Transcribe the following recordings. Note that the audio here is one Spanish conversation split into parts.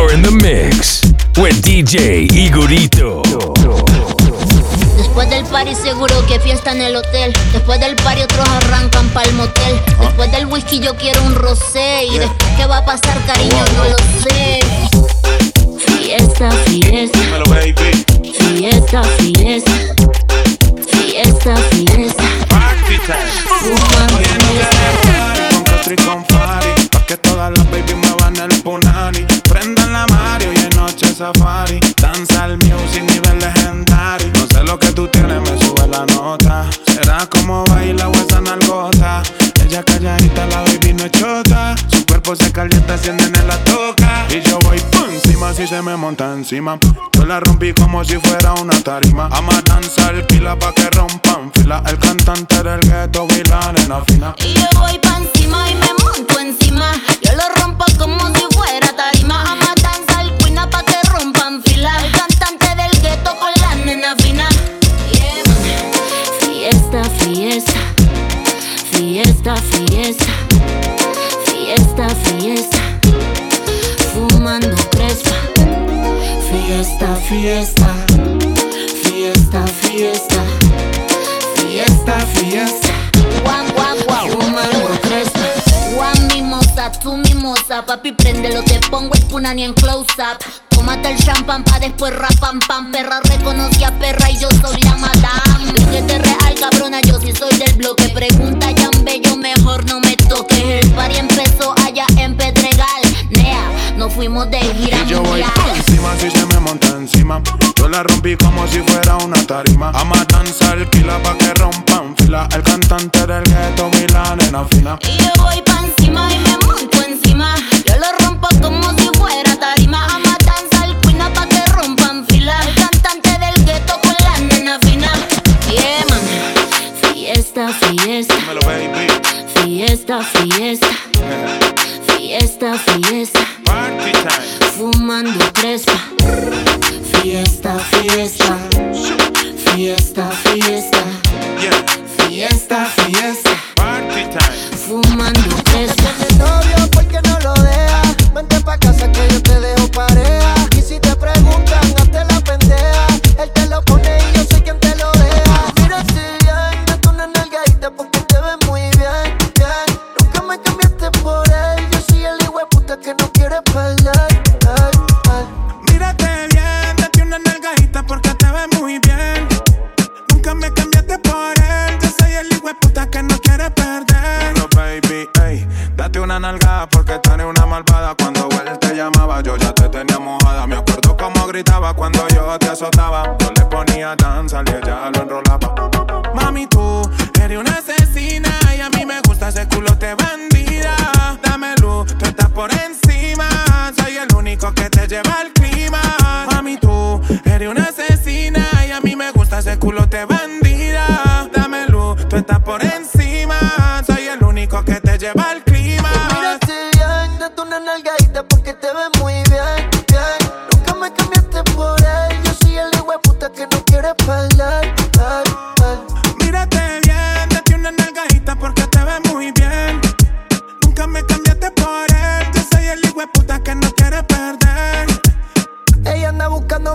You're in the mix with DJ Igorito. Después del party seguro que fiesta en el hotel. Después del party otros arrancan pa'l motel. Después del whisky yo quiero un rosé. Y después qué va a pasar, cariño, no lo sé. Fiesta, fiesta. Fiesta, fiesta. Fiesta, fiesta. Fumando safari. Danza el music nivel legendario. No sé lo que tú tienes, me sube la nota. Será como baila o esa nalgota. Ella calladita, la baby no chota. Su cuerpo se calienta, enciende en la toca. Y yo voy pum, encima si se me monta encima. Yo la rompí como si fuera una tarima. Ama danzar, pila pa' que rompan fila. El cantante del ghetto y la nena fina. Y yo voy pa' encima y me monto encima. Yo lo rompo como si fuera tarima. Fiesta, fiesta. Fumando crespa. Fiesta, fiesta. Fiesta, fiesta. Fiesta, fiesta. Guam, guam, guam. Fumando crespa. Guam, mimosa, tú mimosa. Papi, préndelo, te pongo el punani en close up. Tómate el champán pa' después rapam pam. Perra reconocí a perra y yo soy la madame. Que te real, cabrona, yo sí soy del bloque. Pregunta ya bello, fuimos de gira Y yo voy encima si se me monta encima. Yo la rompí como si fuera una tarima. Ama danzar, pila pa' que rompan fila. El cantante del ghetto y la nena fina. Y yo voy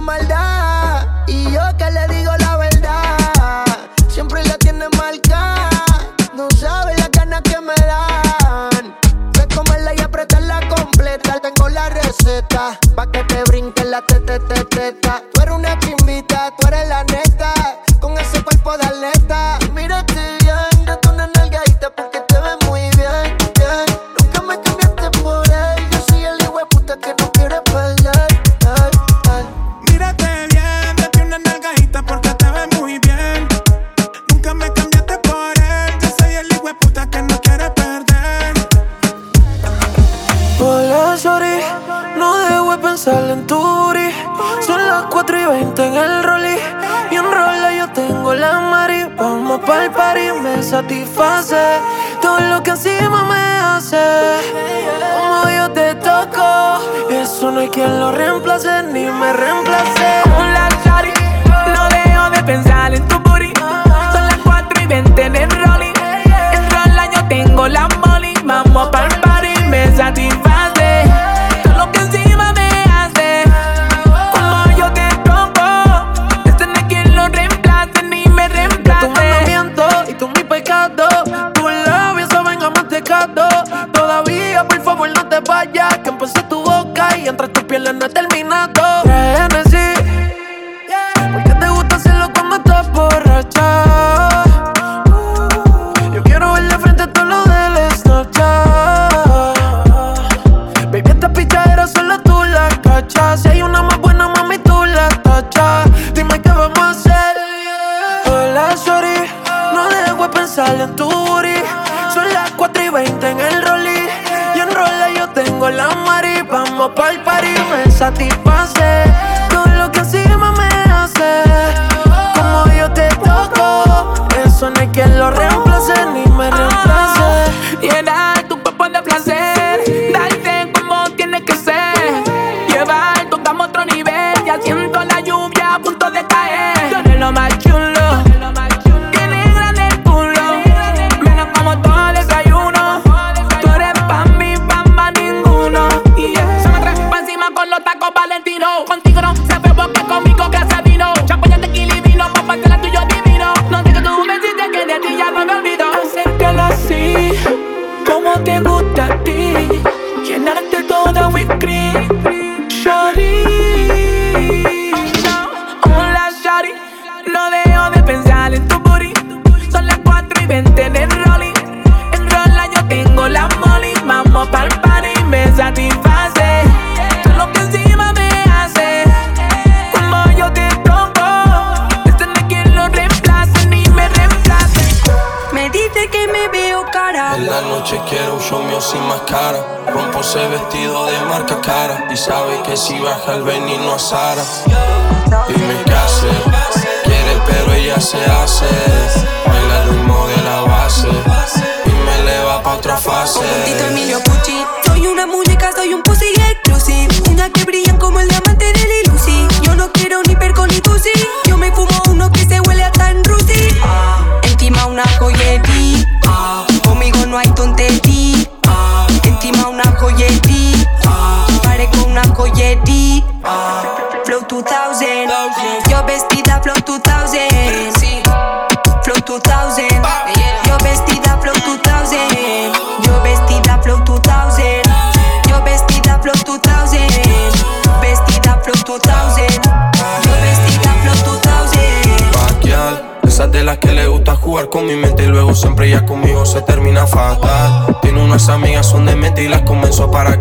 maldad. Y yo que le digo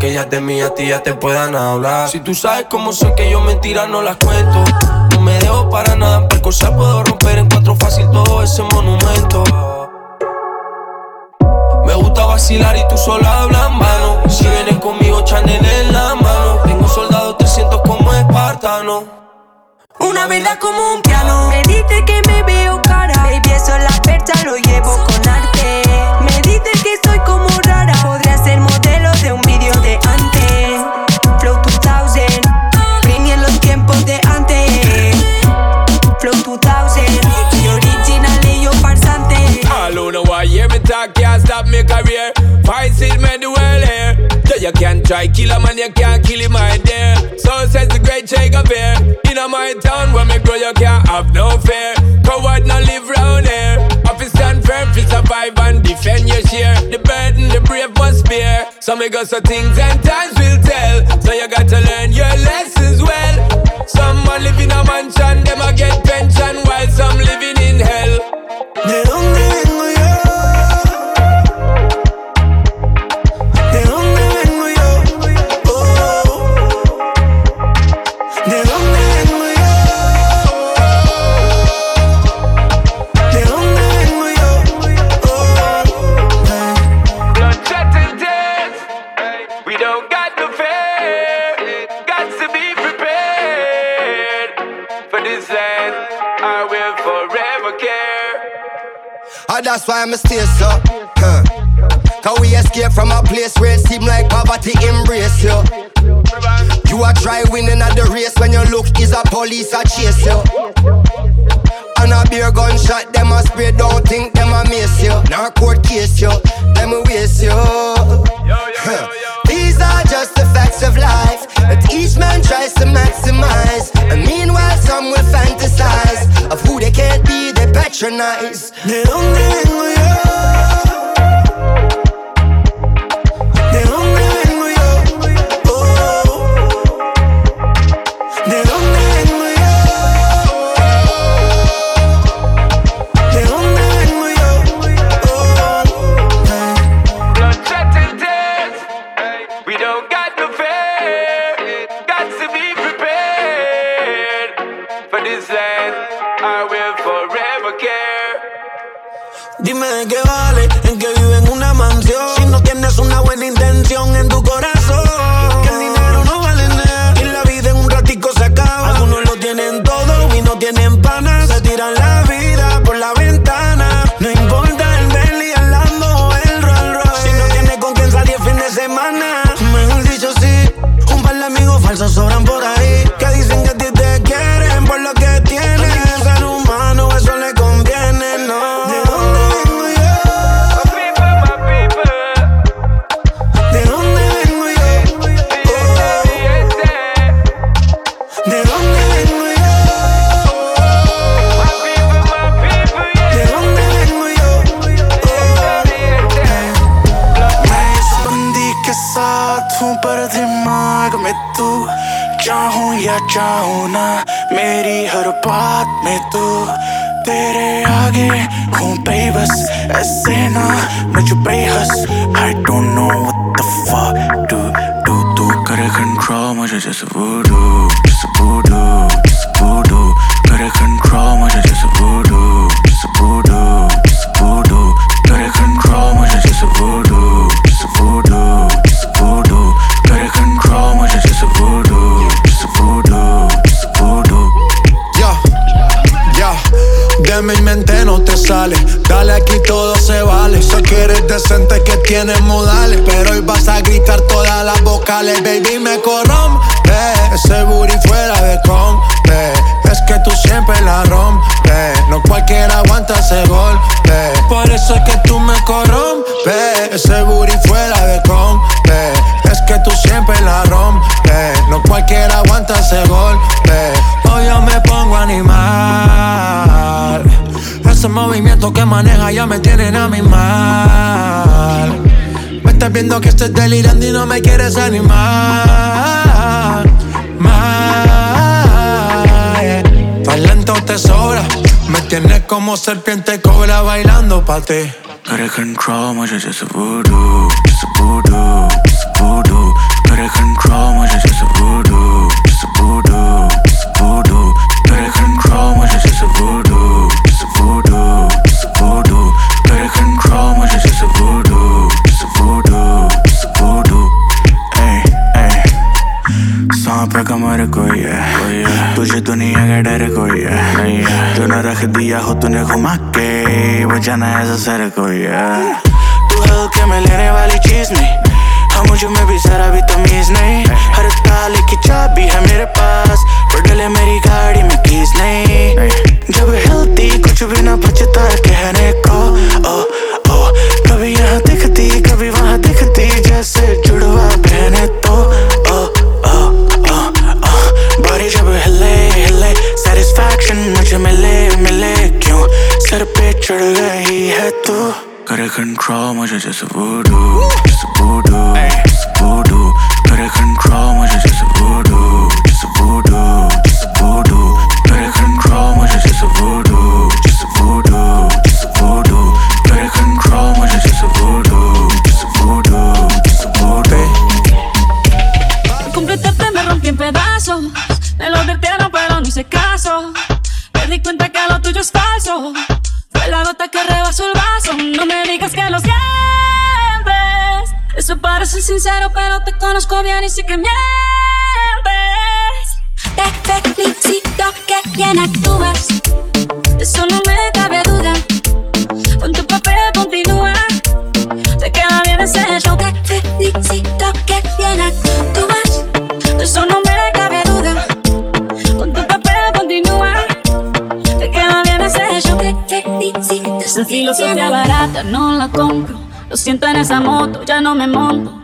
que ellas de mí a ti ya te puedan hablar. Si tú sabes cómo sé que yo mentiras no las cuento. No me dejo para nada, por cosa puedo romper en cuatro fácil todo ese monumento. Me gusta vacilar y tú sola hablas mano. Si vienes conmigo, Chanel en la mano. Tengo soldados 300 como espartano. Una vida como un piano. Me dice que me veo cara. Baby, eso la percha lo llevo con arte. career. Fight still made the world here. So you can't try kill a man, you can't kill him my dear. So says the great Jacob here. In my town where me grow, you can't have no fear. Coward no live round here. Office stand firm to survive and defend your share. The burden the brave must bear. So me go so things and times will tell. So you got to learn your lessons well. Some are living a mansion, them a get pension while some living in hell. They're hungry. that's why I'ma stay so. Huh. Cause we escape from a place where it seem like poverty embrace you. You are try winning at the race when your look is a police a chase you. And a beer gunshot, them a spray, don't think them a miss you. Now court case you, them a waste you. These are just the facts of life that each man tries to maximize. And meanwhile, some will fantasize of who they can't be patronize. ¿De dónde vengo yo? Por eso es que tú me corrompes. Ese booty fuera de compe. Es que tú siempre la rompes. No cualquiera aguanta ese golpe. Hoy yo me pongo a animar. Ese movimiento que maneja ya me tienen a mi mal. Me estás viendo que estoy delirando y no me quieres animar. tienes como serpiente cobra bailando pa' ti. Gotta control, much just a voodoo, just a voodoo, just a voodoo. Gotta control, much just a voodoo, just a voodoo. तूने घुमा के बजाना ऐसा सर को तू हल्के में लेने वाली चीज़ नहीं। हाँ मुझे में भी जरा भी तमीज नहीं। हर ताले की चाबी है मेरे पास। que mientes. Te felicito que bien actúas. Eso no me cabe duda. Con tu papel continúa. Te queda bien ese show. Te felicito que bien actúas. Eso no me cabe duda. Con tu papel continúa. Te queda bien ese show. Te felicito. Esa filosofía barata no la compro. Lo siento en esa moto, ya no me monto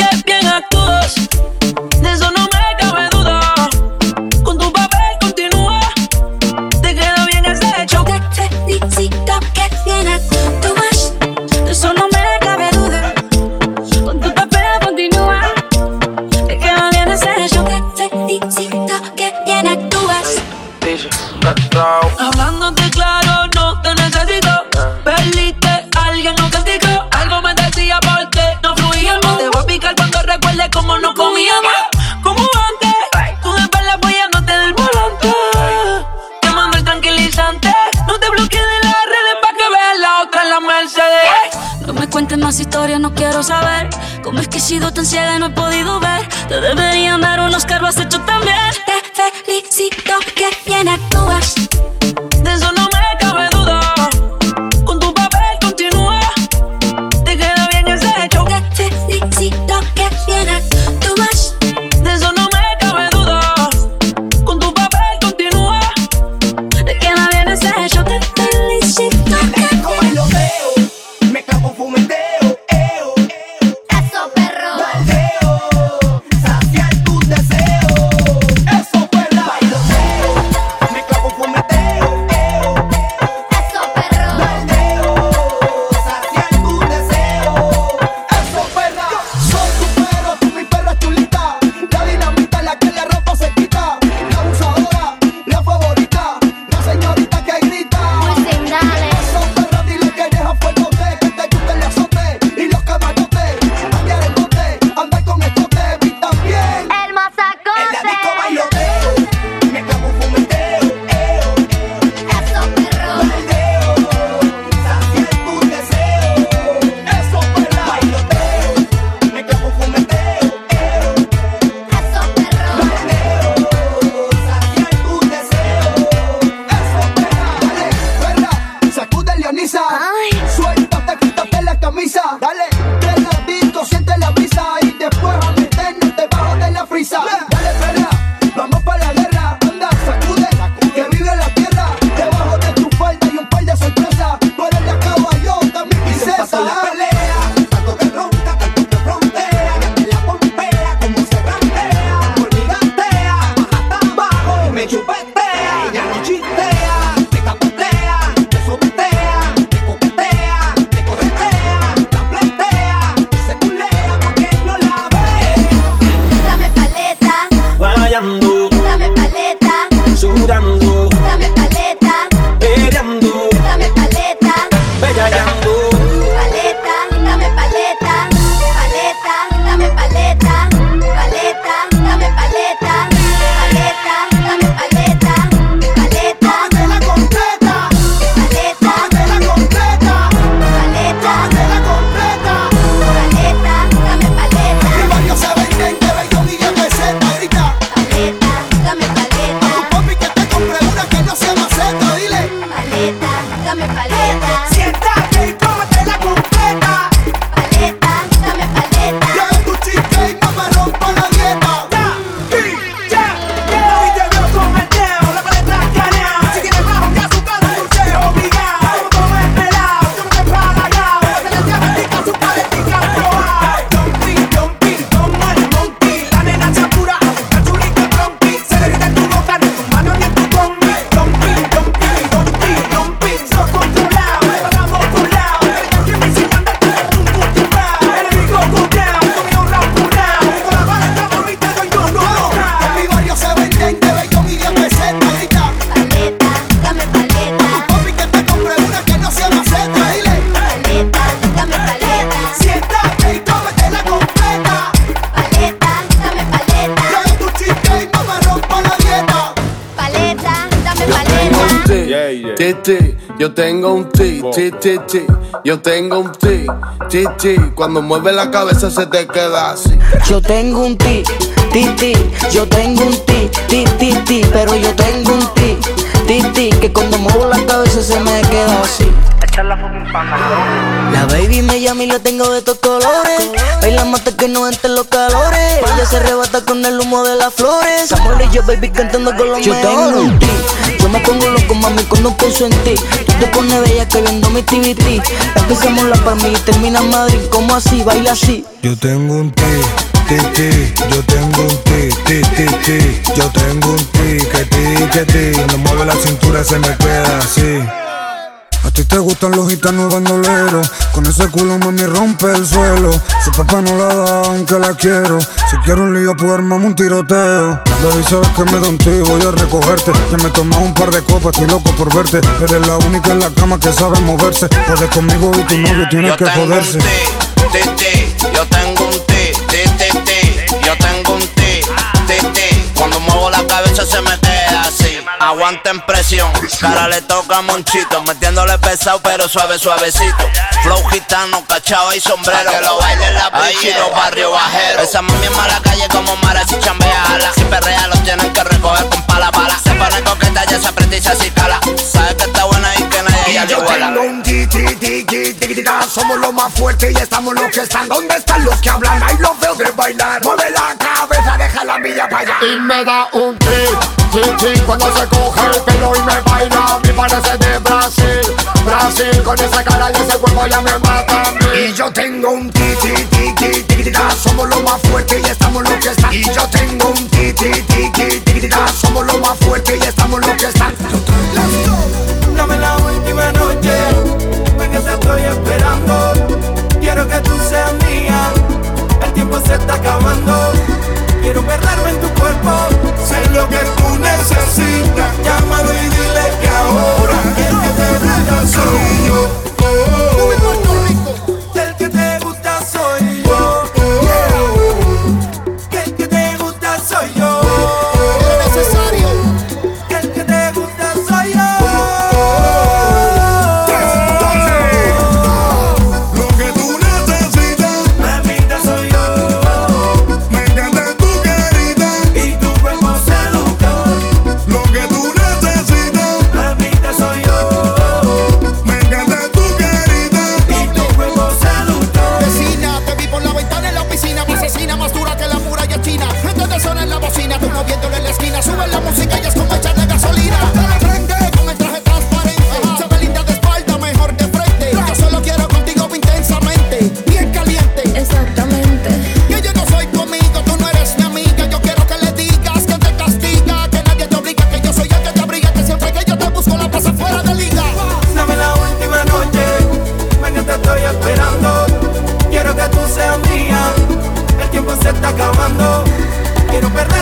sigo tan ciega, no he podido ver. Te deberían dar unos carros hecho también. Te felicito que ti. Yo tengo un ti, ti, ti. Cuando mueve la cabeza se te queda así. Yo tengo un ti, ti, ti. Yo tengo un ti, ti, ti, ti. Pero yo tengo un ti, ti, ti. Que cuando muevo la cabeza se me queda así. La baby me llama y la tengo de estos colores. Baila mata que no entre los calores. Ella se arrebata con el humo de las flores. Samuel y yo, baby, cantando con los Yo tengo un ti. Yo me pongo loco, mami, cuando pienso en ti. Tú te pones bella que viendo mi TVT. Empezamos la para mí y termina en Madrid. como así? Baila así. Yo tengo un ti. Ti, ti, yo tengo un ti, ti, ti, ti, yo tengo un ti, que ti, que ti, cuando mueve la cintura se me queda así. A ti te gustan los gitanos bandoleros. Con ese culo mami rompe el suelo. Su papá no la da aunque la quiero. Si quiero un lío pues armamos un tiroteo. Baby sabes que me tío, voy a recogerte. Ya me tomé un par de copas, estoy loco por verte. Eres la única en la cama que sabe moverse. Joder conmigo y tu novio tiene que joderse. Un yo tengo un ti, ti, ti. Yo tengo un ti, ti. Cuando muevo la cabeza se me queda así. Aguanten presión, cara le toca monchito, metiéndole pesado pero suave, suavecito. Flow gitano, cachao y sombrero. Que lo baile la pichi y los barrios bajeros. Esa mami en mala calle como Mara si chambea ala. Si perrea los tienen que recoger con pala pala. Se pone coqueta, ya se aprieta y se así cala. Sabe que está buena y que nadie ella le Yo iguala. tengo un ti, ti, ti, ti, ti, ti, ta. Somos los más fuertes y estamos los que están. ¿Dónde están los que hablan? Ahí los veo de bailar. Mueve la cabeza, deja la milla para allá. Y me da un ti, ti, ti. Cuando se coge el pelo y me baila. Me parece de Brasil. Brasil con esa cara y ese cuerpo ya me mata a mí. Y yo tengo un ti, ti, ti, ti, ti, ti, ta. Somos los más fuertes y estamos los que. Y yo tengo un ti, ti, ti, ti, ti, ti, ta. Somos los más fuertes y estamos los que están. Dame la última noche, ven que te estoy esperando. Quiero que tú seas mía, el tiempo se está acabando. Quiero perderme en tu cuerpo, lo que tú necesitas. Llámalo y dile que ahora el que te gusta soy. Quiero perder.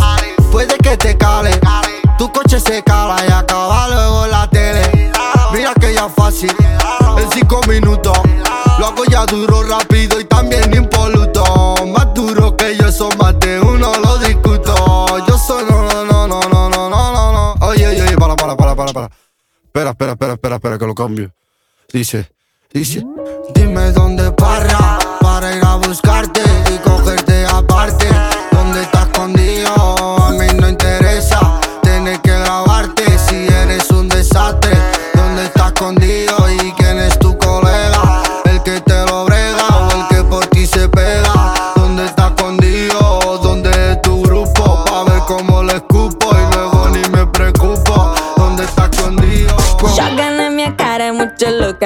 Alex. Puede que te cale, tu coche se cala y acaba luego la tele. Mira que ya fácil, en cinco minutos. Lo ya duro, rápido y también impoluto. Más duro que yo, son más de uno, lo discuto. Yo soy no, no, no, no, no, no, no, no. Oye, oye, oye, para, para, para, para, para. Espera, espera, espera, espera, espera, que lo cambio. Dice, dice. Dime dónde parra para ir a buscarte y cogerte aparte. ¿Dónde estás escondido?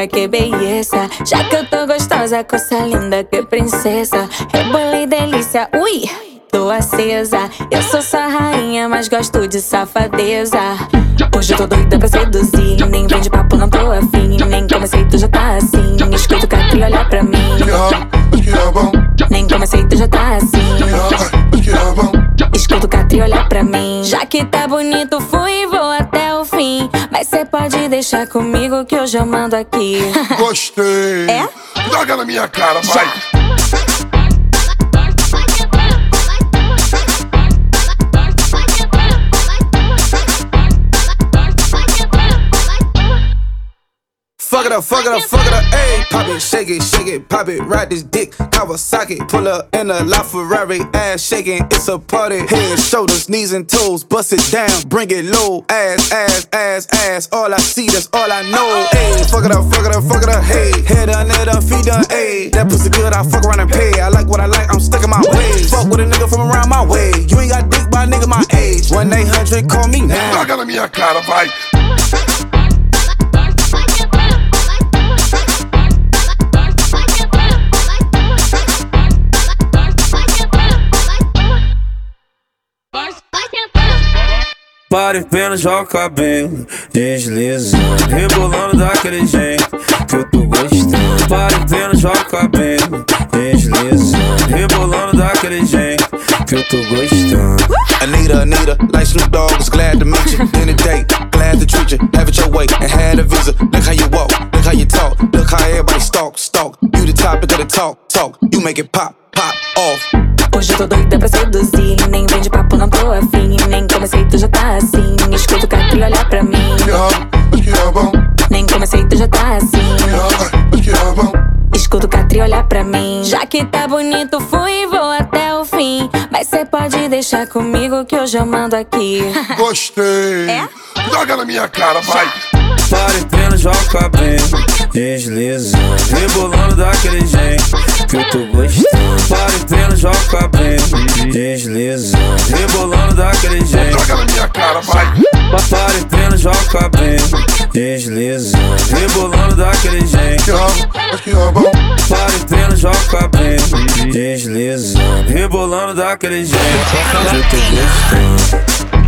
Que beleza. Já que eu tô gostosa, coisa linda, que princesa. Rebolei delícia, ui, tô acesa. Eu sou sua rainha, mas gosto de safadeza. Hoje eu tô doida pra seduzir. Nem vem de papo, não tô afim. Nem comecei, tu já tá assim. Escuta o Catri olhar pra mim. Nem comecei, tu já tá assim. Escuta o Catri olhar pra mim. Já que tá bonito, fui e Mas cê pode deixar comigo que hoje eu mando aqui. Gostei. É? Joga na minha cara, vai. Fuck it up, fuck it up, fuck it up, ayy. Pop it, shake it, shake it, pop it, ride this dick, Kawasaki. Pull up in a La Ferrari, ass shaking, it's a party. Head, shoulders, knees and toes, bust it down, bring it low. Ass, ass, ass, ass, all I see, that's all I know. Ayy, fuck it up, fuck it up, fuck it up, hey. Head done, head up, feet done, ayy. That pussy good, I fuck around and pay. I like what I like, I'm stuck in my ways. Fuck with a nigga from around my way. You ain't got dick by a nigga my age. 1 800, call me now. Na minha cara, vai. Pare pena, joga o cabelo, deslizando, rebolando daquele jeito que eu tô gostando. Pare pena, joga o cabelo, deslizando, rebolando daquele jeito que eu tô gostando. Anita, Anita, like Snoop Dogg, was glad to meet you. In the date, glad to treat you. Have it your way and had a visit. Look how you walk, look how you talk, look how everybody stalk, stalk. You the topic of the talk, talk. You make it pop, pop off. Hoje eu tô doida pra seduzir. Nem vem de papo, não tô afim. Nem comecei, tu já tá assim. Escuta o Catri olhar pra mim. Nem comecei, tu já tá assim. Escuta o Catri olhar pra mim. Já que tá bonito, fui e vou até o fim. Mas cê pode deixar comigo que hoje eu mando aqui. Gostei. É? Joga na minha cara, vai! Pare pleno, joga bem, desliza, rebolando daquele jeito que eu tô gostando. Pare pleno, joga bem, desliza, rebolando daquele jeito. Joga na minha cara, vai! Pare pleno, joga bem, desliza, rebolando daquele jeito. Que amo. Pare joga bem, desliza, rebolando daquele jeito. Eu tô gostando.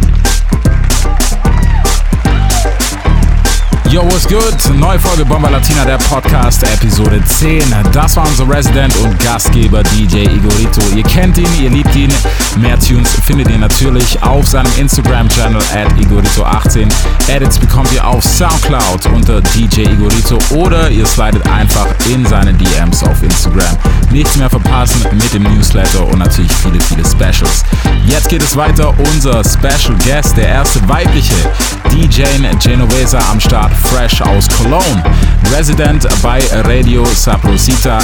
Yo, what's good? Neue Folge Bomber Latina, der Podcast, Episode 10. Das war unser Resident und Gastgeber DJ Igorito. Ihr kennt ihn, ihr liebt ihn. Mehr Tunes findet ihr natürlich auf seinem Instagram-Channel at Igorito18. Edits bekommt ihr auf Soundcloud unter DJ Igorito oder ihr slidet einfach in seine DMs auf Instagram. Nichts mehr verpassen mit dem Newsletter und natürlich viele, viele Specials. Jetzt geht es weiter. Unser Special Guest, der erste weibliche DJ Genovesa am Start, fresh aus Cologne. Resident bei Radio Saprosita.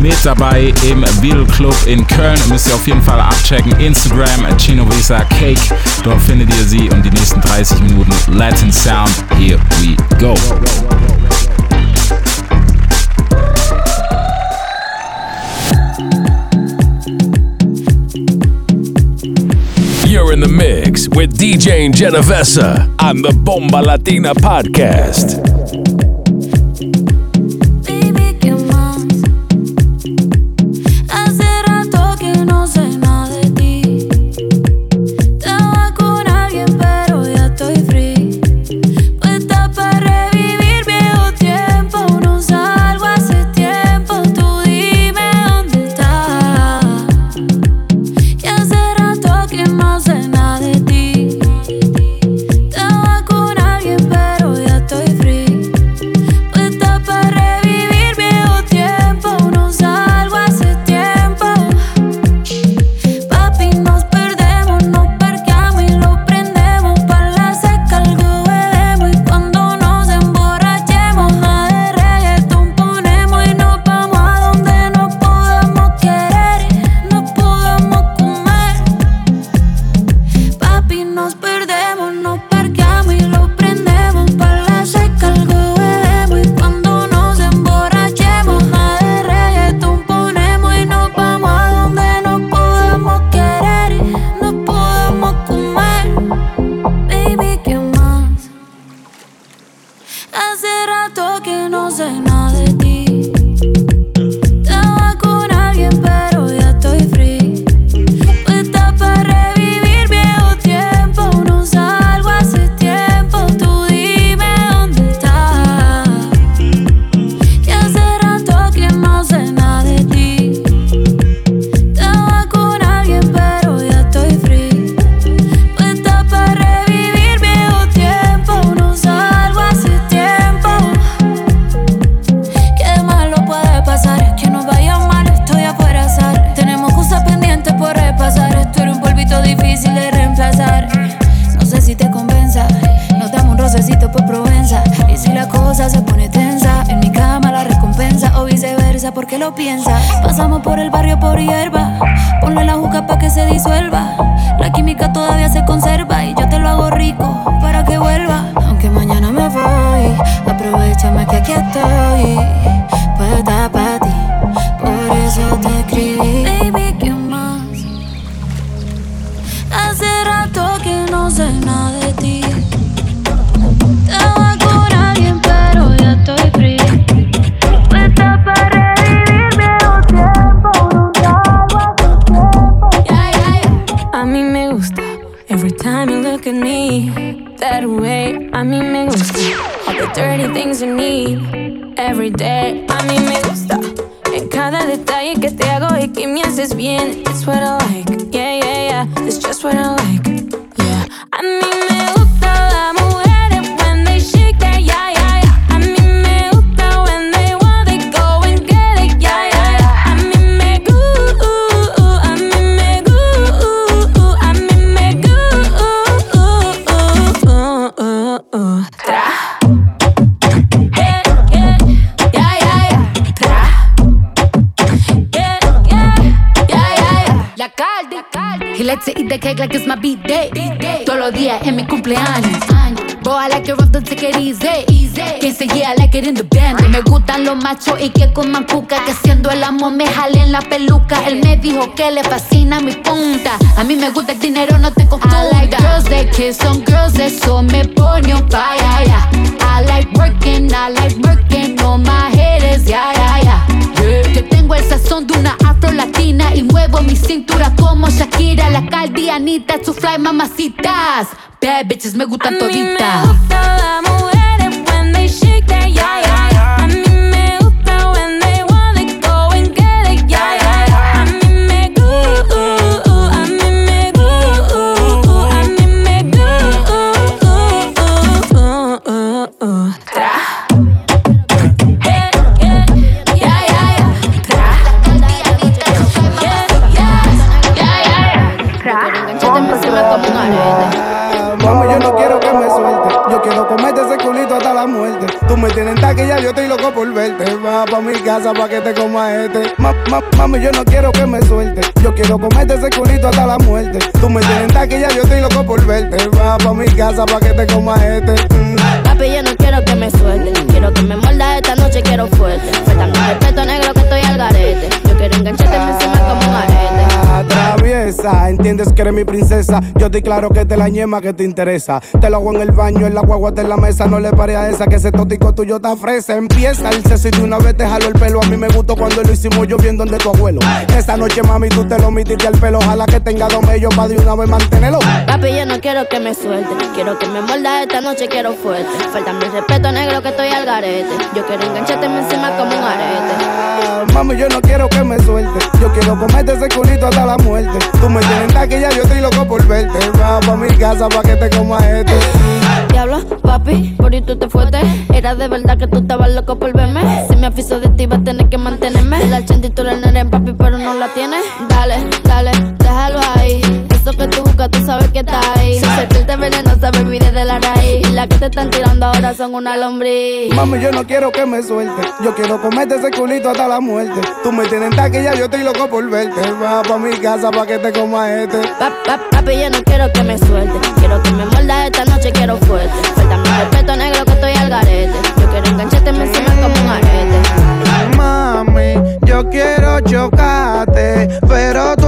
Mit dabei im Beatle Club in Köln. Müsst ihr auf jeden Fall abchecken. Instagram Genovesa Cake. Dort findet ihr sie und die nächsten 30 Minuten Latin Sound. Here we go. You're with DJ Genovesa on the Bomba Latina podcast. Cabeza porque lo piensas. Pasamos por el barrio por hierba. Ponle la juca pa' que se disuelva. La química todavía se conserva you need every day, a mí me gusta. En cada detalle que te hago y que me haces bien, it's what I me jalen la peluca. Él me dijo que le fascina mi punta. A mí me gusta el dinero, no te confunda. I like girls that kiss on girls, eso me pone fire. Yeah. I like working, I like working on my haters. Yeah, yeah, yeah. Yeah. Yo tengo el sazón de una afro latina y muevo mi cintura como Shakira, la caldianita, su fly mamacitas. Bad bitches me gustan toditas. Entiendes que mi. Yo estoy claro que te la ñema que te interesa. Te lo hago en el baño, en la guagua, en la mesa. No le pare a esa que ese tótico tuyo está fresa. Empieza el sexo y de una vez te jalo el pelo. A mí me gustó cuando lo hicimos yo bien donde tu abuelo. Esta noche, mami, tú te lo metiste al pelo. Ojalá que tenga dos mellos para de una vez mantenerlo. Papi, yo no quiero que me suelte. Quiero que me muerda esta noche, quiero fuerte. Faltando el respeto negro que estoy al garete. Yo quiero engancharte encima como un arete. Mami, yo no quiero que me suelte. Yo quiero comerte ese culito hasta la muerte. Tú me tienes taquilla, yo estoy loco por verte. Va pa' mi casa pa' que te coma este. Diablo, papi, por ahí tú te fuiste. Era de verdad que tú estabas loco por verme. Si me afiso de ti, vas a tener que mantenerme. La chantitura el nene, papi, pero no la tienes. Dale, dale, déjalo ahí. Eso que tú buscas, tú sabes que está ahí. Si se pierde venenosa, baby, desde la raíz. Y las que te están tirando ahora son una lombriz. Mami, yo no quiero que me suelte. Yo quiero comerte ese culito hasta la muerte. Tú me tienes taquilla, yo estoy loco por verte. Va pa' mi casa pa' que te coma este. Pa- pa- Papi, yo no quiero que me suelte. Quiero que me muerda esta noche, quiero fuerte. Faltando el respeto negro que estoy al garete. Yo quiero engancharte encima como un arete. Mami, yo quiero chocarte, pero tú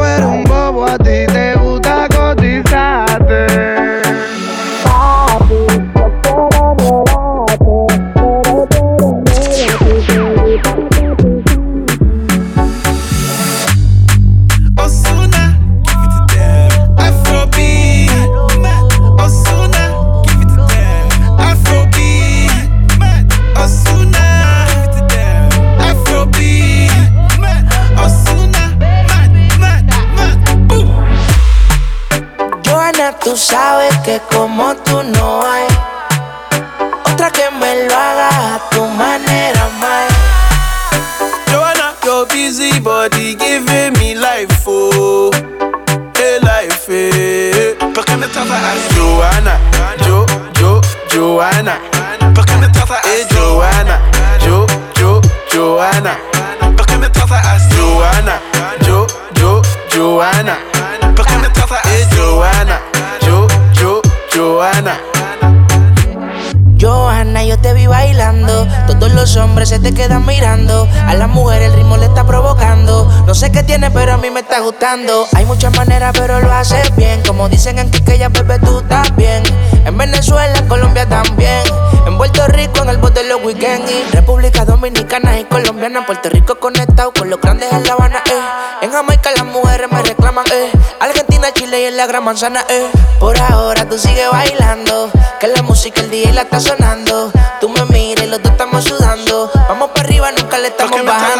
Hay muchas maneras, pero lo haces bien. Como dicen en ya bebé, tú estás bien. En Venezuela, en Colombia también. En Puerto Rico, en el bote los weekends. República Dominicana y Colombiana. Puerto Rico conectado con los grandes en La Habana, eh. En Jamaica las mujeres me reclaman, eh. Argentina, Chile y en la Gran Manzana, eh. Por ahora tú sigues bailando. Que la música el día la está sonando. Tú me miras y los dos estamos sudando. Vamos para arriba, nunca le estamos bajando.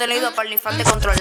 Contenido para el infante controlar.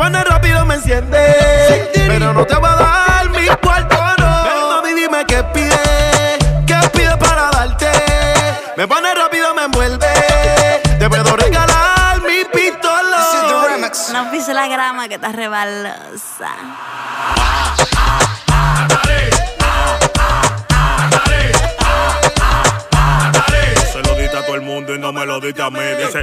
Me pone rápido, me enciende, pero no te voy a dar mi cuarto, no. Ven mami, dime qué pide, qué pide para darte. Me pone rápido, me envuelve, te puedo regalar mi pistola. No pise la grama que está rebalosa. Se lo diste a todo el mundo y no me lo diste a mí. Dice.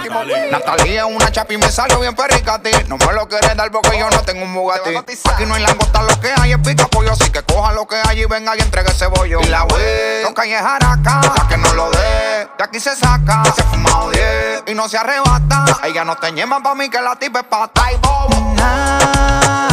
último. Natalia es una chapa y me salió bien perrica a ti. No me lo quieres dar porque yo no tengo un Bugatti. Aquí no hay langosta, lo que hay es pica pollo. Así que coja lo que hay y venga y entregue ese bollo. Y la wey, toca y es jaraca. La que no lo dé, de aquí se saca. Se fuma 10 y no se arrebata. Ella no te ñema pa' mí que la tipa es pata y bobo.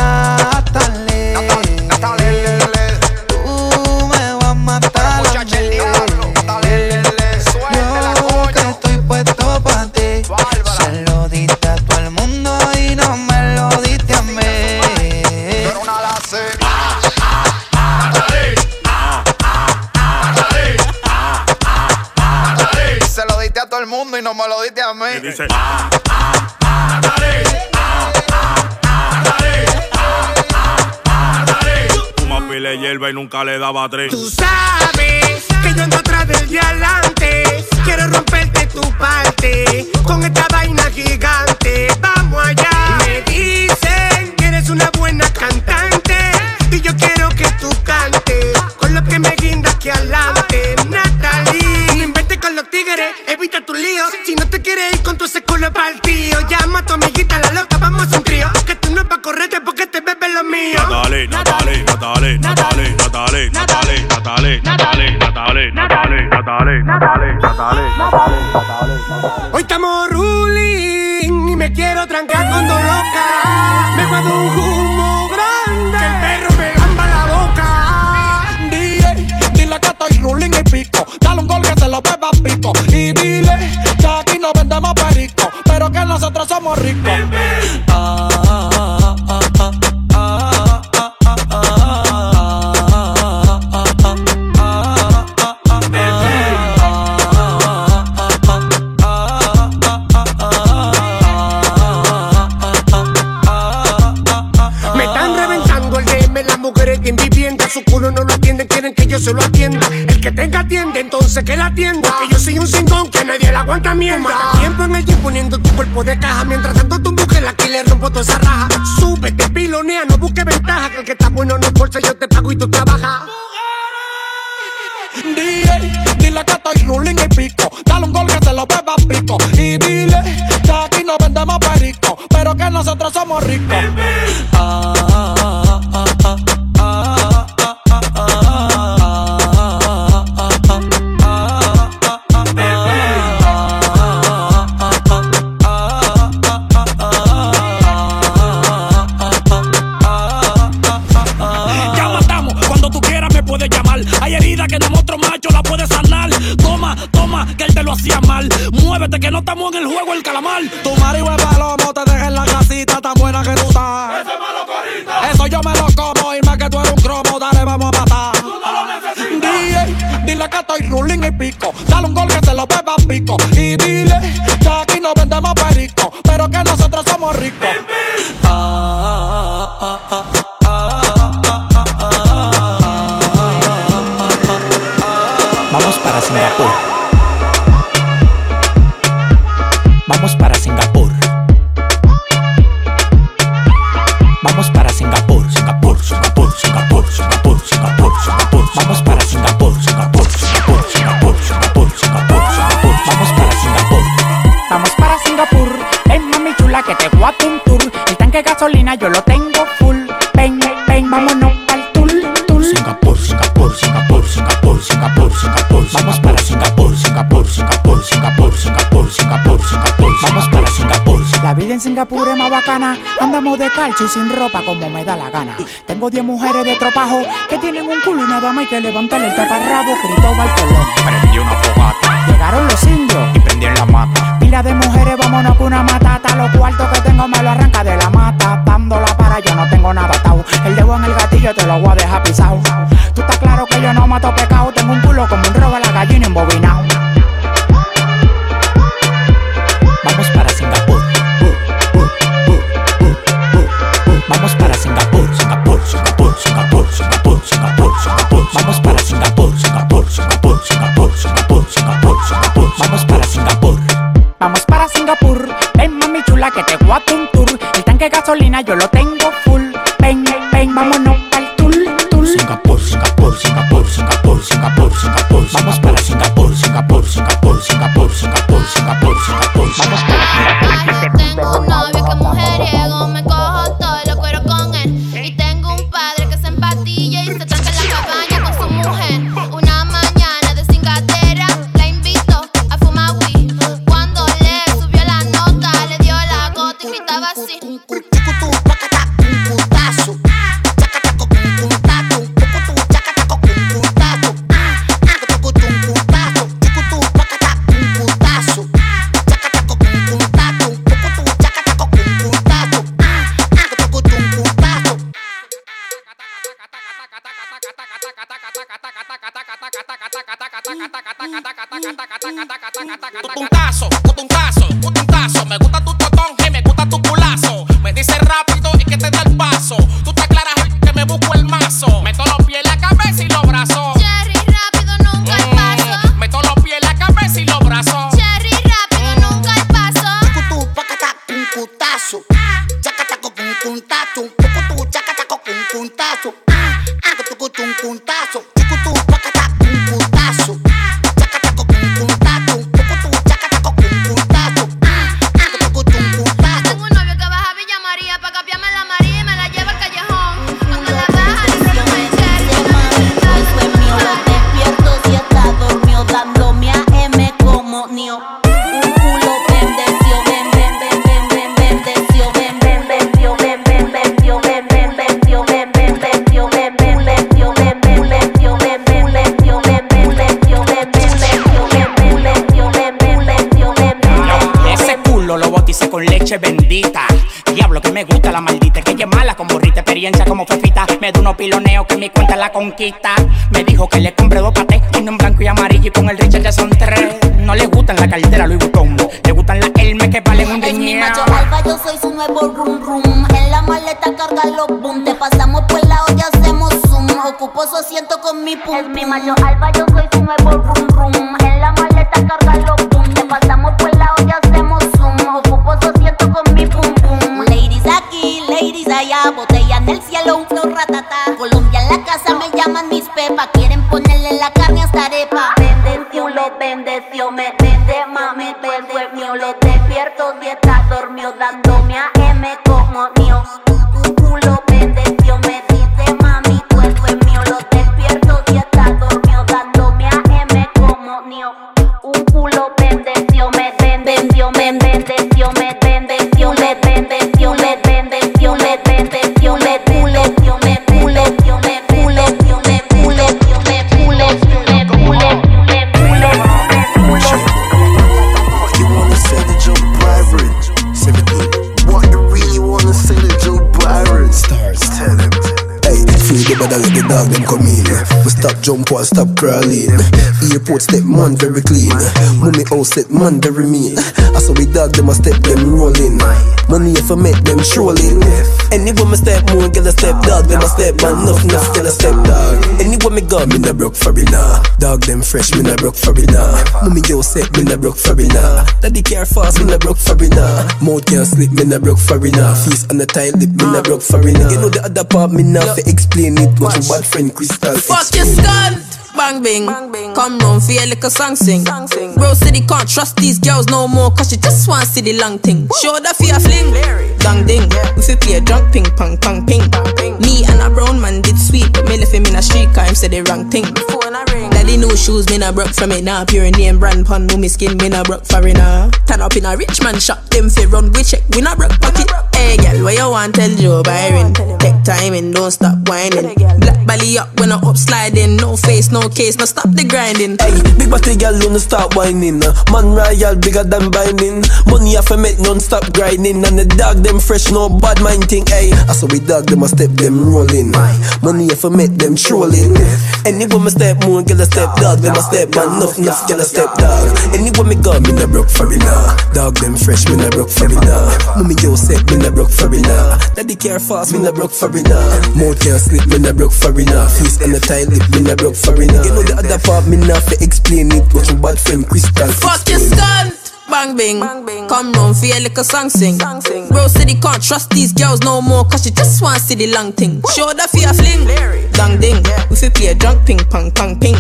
mami, no me lo diste a mí. Y dice, ah, ah, ah, dale, ah, ah, ah, ah, ah, ah, hierba y nunca le daba tres. Tú sabes que yo ando atrás del de adelante. Quiero romperte tu parte con esta vaina gigante. Vamos allá. los bebas pico. Y dile que aquí no vendemos perico, pero que nosotros somos ricos. Andamos de calcio y sin ropa como me da la gana. Tengo 10 mujeres de tropajo que tienen un culo y nada más hay que levantarle el taparrabo. Cristóbal Colón. Prendí una fogata. Llegaron los indios. Y prendí en la mata. Mira de mujeres, vámonos con una matata. Los cuartos que tengo me lo arranca de la mata. Dándola para yo no tengo nada atado. El dedo en el gatillo te lo voy a dejar pisado. gasolina, yo lo despierto, dieta dormió dándome a M como news. Jump or stop crawling. Airport step man very clean. Money house oh, set man very mean. Saw we dog them a step them rolling. Money if I make them strolling. Anywhere me step more get a step dog them a step man enough enough get a step dog. Anywhere me go me not broke for it nah. Dog them fresh me not broke for it nah. Mommy yo set me not broke for it nah. Daddy care fast me not broke for it nah. Mouth can't slip me not broke for it nah. Feast on the tight lip me not broke for it nah. You know the other part me not fi explain it. What your bad friend Crystal Fuck your skunt. Bang bing. Come round for your little song sing. Bro city can't trust these girls no more cause she just want see the long thing. Show the fear fling. Dang ding. We fi play drunk ping pong pong ping. Me and a brown man did sweet but me left him in a street car him say the wrong thing. Daddy no shoes me nah broke from it now. Pure name brand pun no me skin me nah broke for now. Turn up in a rich man shop them fi run we check we nah broke pocket. Hey girl where you want tell Joe Byron. Take time and don't stop whining. Black belly up when I up sliding. No face no case no stop the grinding. Hey, big body girl wanna start whining. Man royal bigger than binding. Money have to make non-stop grinding. And the dog them fresh, no bad mind thing. Hey, I saw we dog them a step them rolling. Money have to make them trolling. Anywhere me step more, get a step dog. Them a step man, enough enough get a step dog. Anywhere me go, me not broke for nah. Dog them fresh, me not broke for nah. Mommy yo set, me not broke for nah. Daddy care fast, me not broke for nah. Mouth can't slip, me not broke for nah. Feast on the tight lip, me not broke for nah. You know the other part, me not fi explain it. What your bad friend Crystal Fuck your stunt. Bang bing. Come round for your little song sing. Bro city can't trust these girls no more cause she just want see the long thing. Show the fear fling. Dang ding. We fi play drunk ping pong pong ping.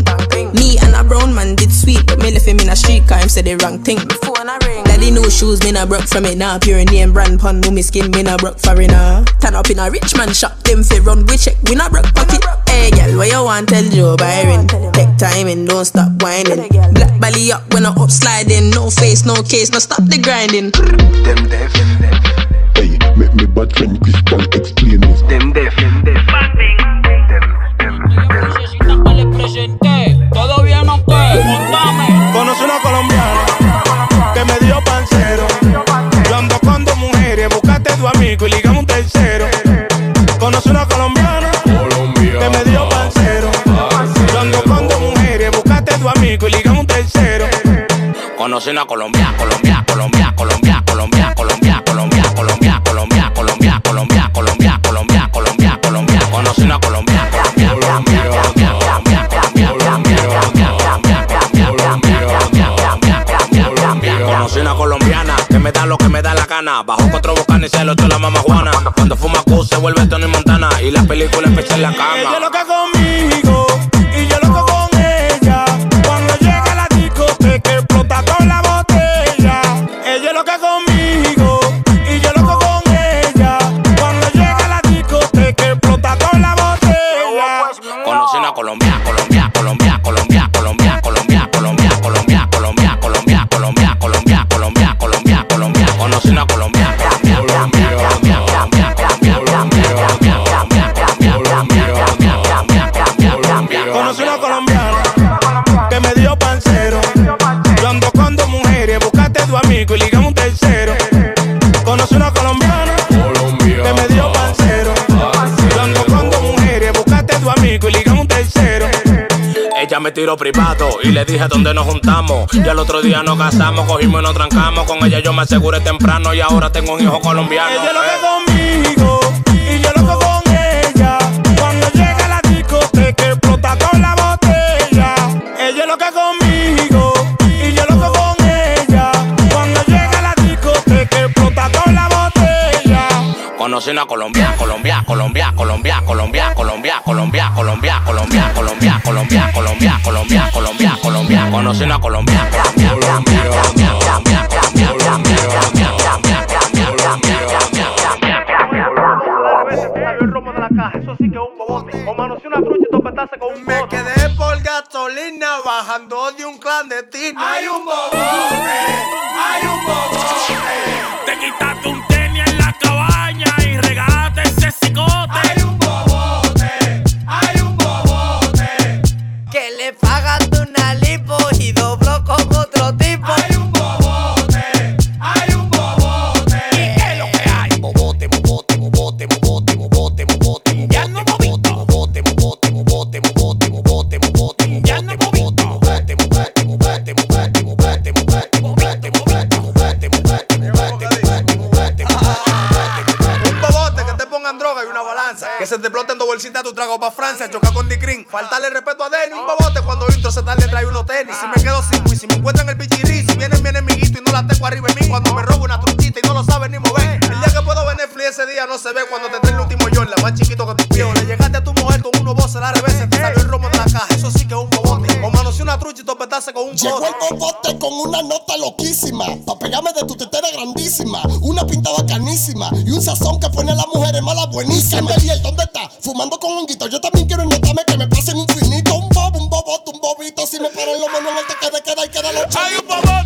Me and a brown man did sweet but me left him in a street car him say the wrong thing. Daddy no shoes me nah broke from it now. Pure name brand pun no me skin me nah broke for it now. Turn up in a rich man shop them fi run we check we nah broke pocket. Hey girl where you want tell Joe Byron. Take time and don't stop whining. Black belly up when I up sliding. No face no case no stop the grinding. Them deaf. Hey, make me bad friend Crystal explain this. Them deaf. Todo bien, aunque montame. Conocí una colombiana que me dio pancero. Yo ando con dos mujeres, búscate tu amigo y ligamos un tercero. Conocí una colombiana conocí una Colombia, Colombia, Colombia, Colombia, Colombia, Colombia, Colombia, Colombia, Colombia, Colombia, Colombia, Colombia, Colombia, Colombia, Colombia, conocí una Colombia, Colombia, Colombia, Colombia, Colombia, Colombia, Colombia, Colombia, conocí una colombiana que me da lo que me da la gana, bajo cuatro bocanes y se lo echó la mamá Juana, cuando fuma Q se vuelve Tony Montana y las películas empiezan en la cama. lo que conmigo ya me tiró privado y le dije dónde nos juntamos. Y al otro día nos casamos, cogimos y nos trancamos. Con ella yo me aseguré temprano y ahora tengo un hijo colombiano. Ella eh. lo conmigo. cocina Colombia, Colombia, Colombia, Colombia, Colombia, Colombia, Colombia, Colombia, Colombia, Colombia, Colombia, Colombia, Colombia, Colombia, Colombia, conocina Colombia, Colombia, Colombia, Colombia, Colombia, Colombia, Colombia, Me quedé por gasolina bajando de un clandestino. Hay un bobote, hay un bobote. Te quitaste un Faltarle respeto a Denny, un bobote cuando intro se tarde trae unos tenis. Si me quedo sin hay que un papá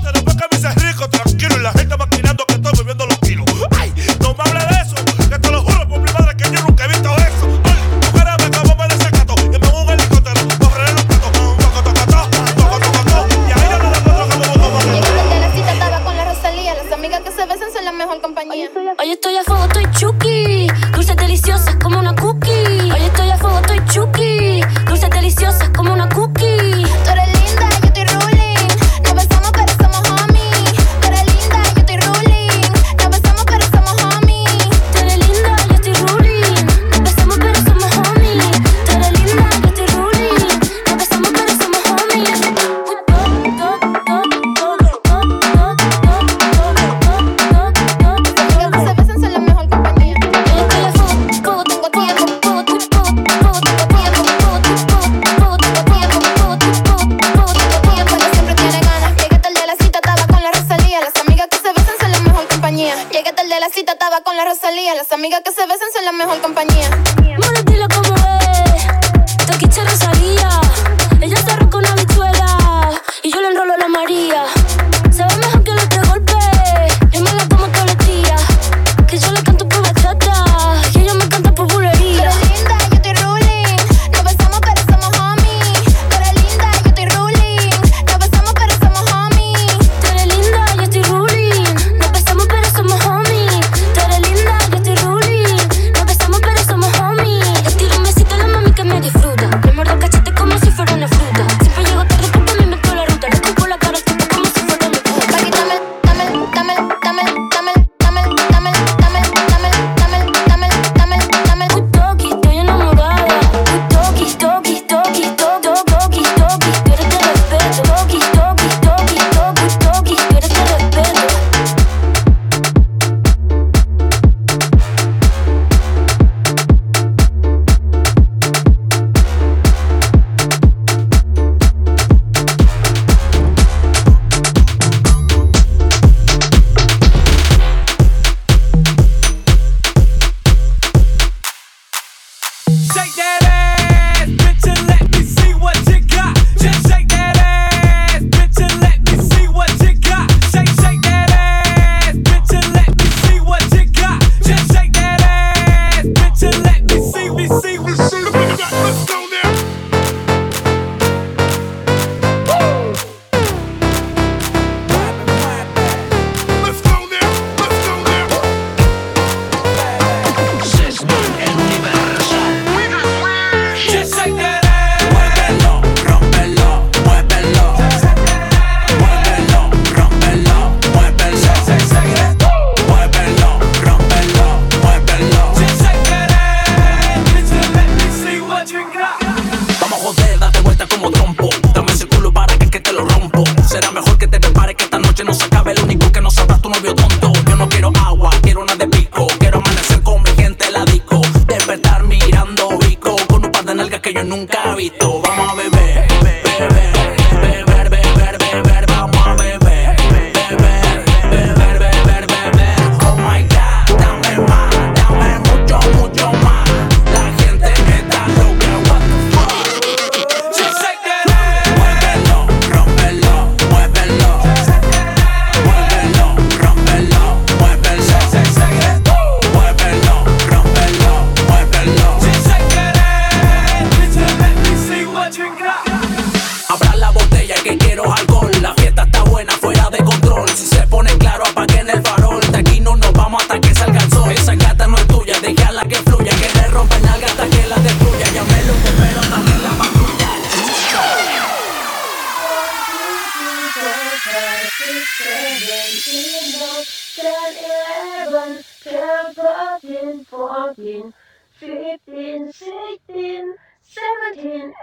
10, 11, 12, 13, 14, 15, 16, 17,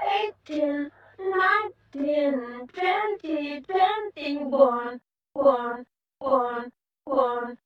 18, 19, 20, 21, 1, 1, 1,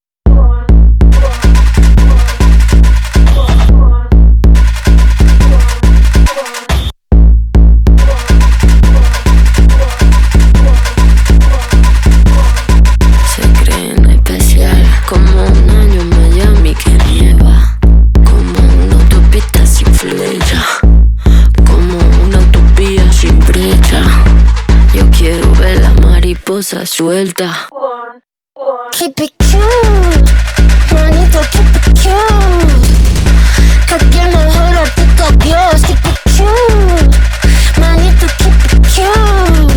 mariposa suelta. Keep it cute, manito, keep it cute. Que quien mejor artista Dios, keep it cute, manito, keep it cute.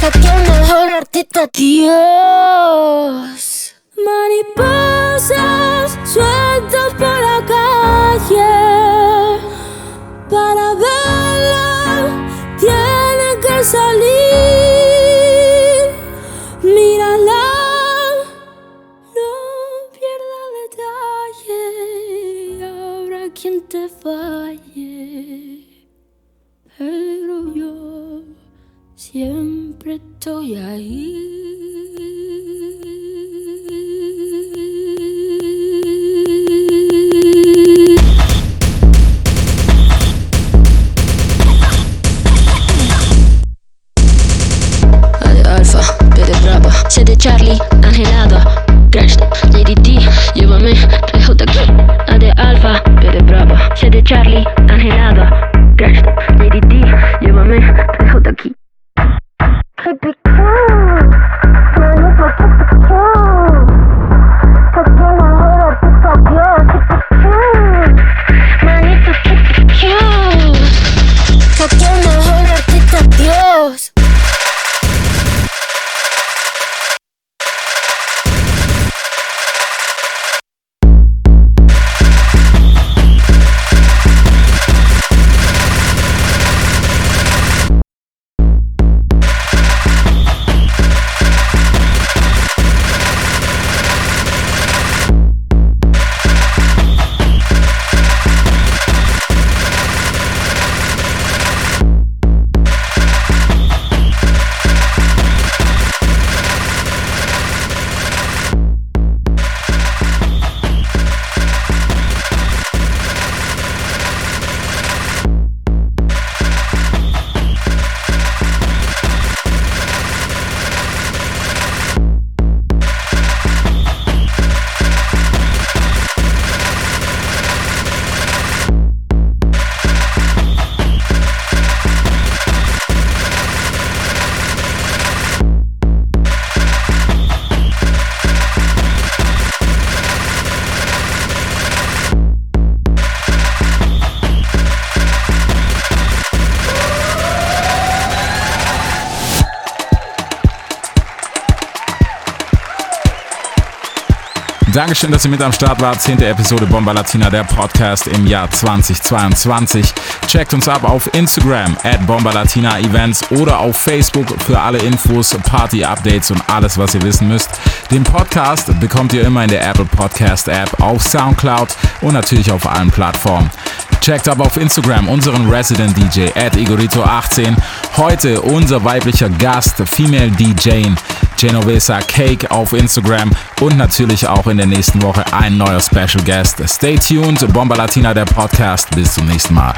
Que quien mejor artista Dios. Mariposas siempre estoy ahí. A de Alfa, B de Brava, C de Charlie, Angelada, Crash, JDT, llévame, lejos de aquí. A de Alfa, B de Brava, C de Charlie, Dankeschön, dass ihr mit am Start wart. Zehnte Episode Bomba Latina, der Podcast im Jahr 2022. Checkt uns ab auf Instagram at Bomba Latina Events oder auf Facebook für alle Infos, Party-Updates und alles, was ihr wissen müsst. Den Podcast bekommt ihr immer in der Apple Podcast App, auf Soundcloud und natürlich auf allen Plattformen. Checkt ab auf Instagram unseren Resident DJ at Igorito18. Heute unser weiblicher Gast, Female DJ Genovesa Cake auf Instagram und natürlich auch in der nächsten Woche ein neuer Special Guest. Stay tuned, Bomba Latina, der Podcast. Bis zum nächsten Mal.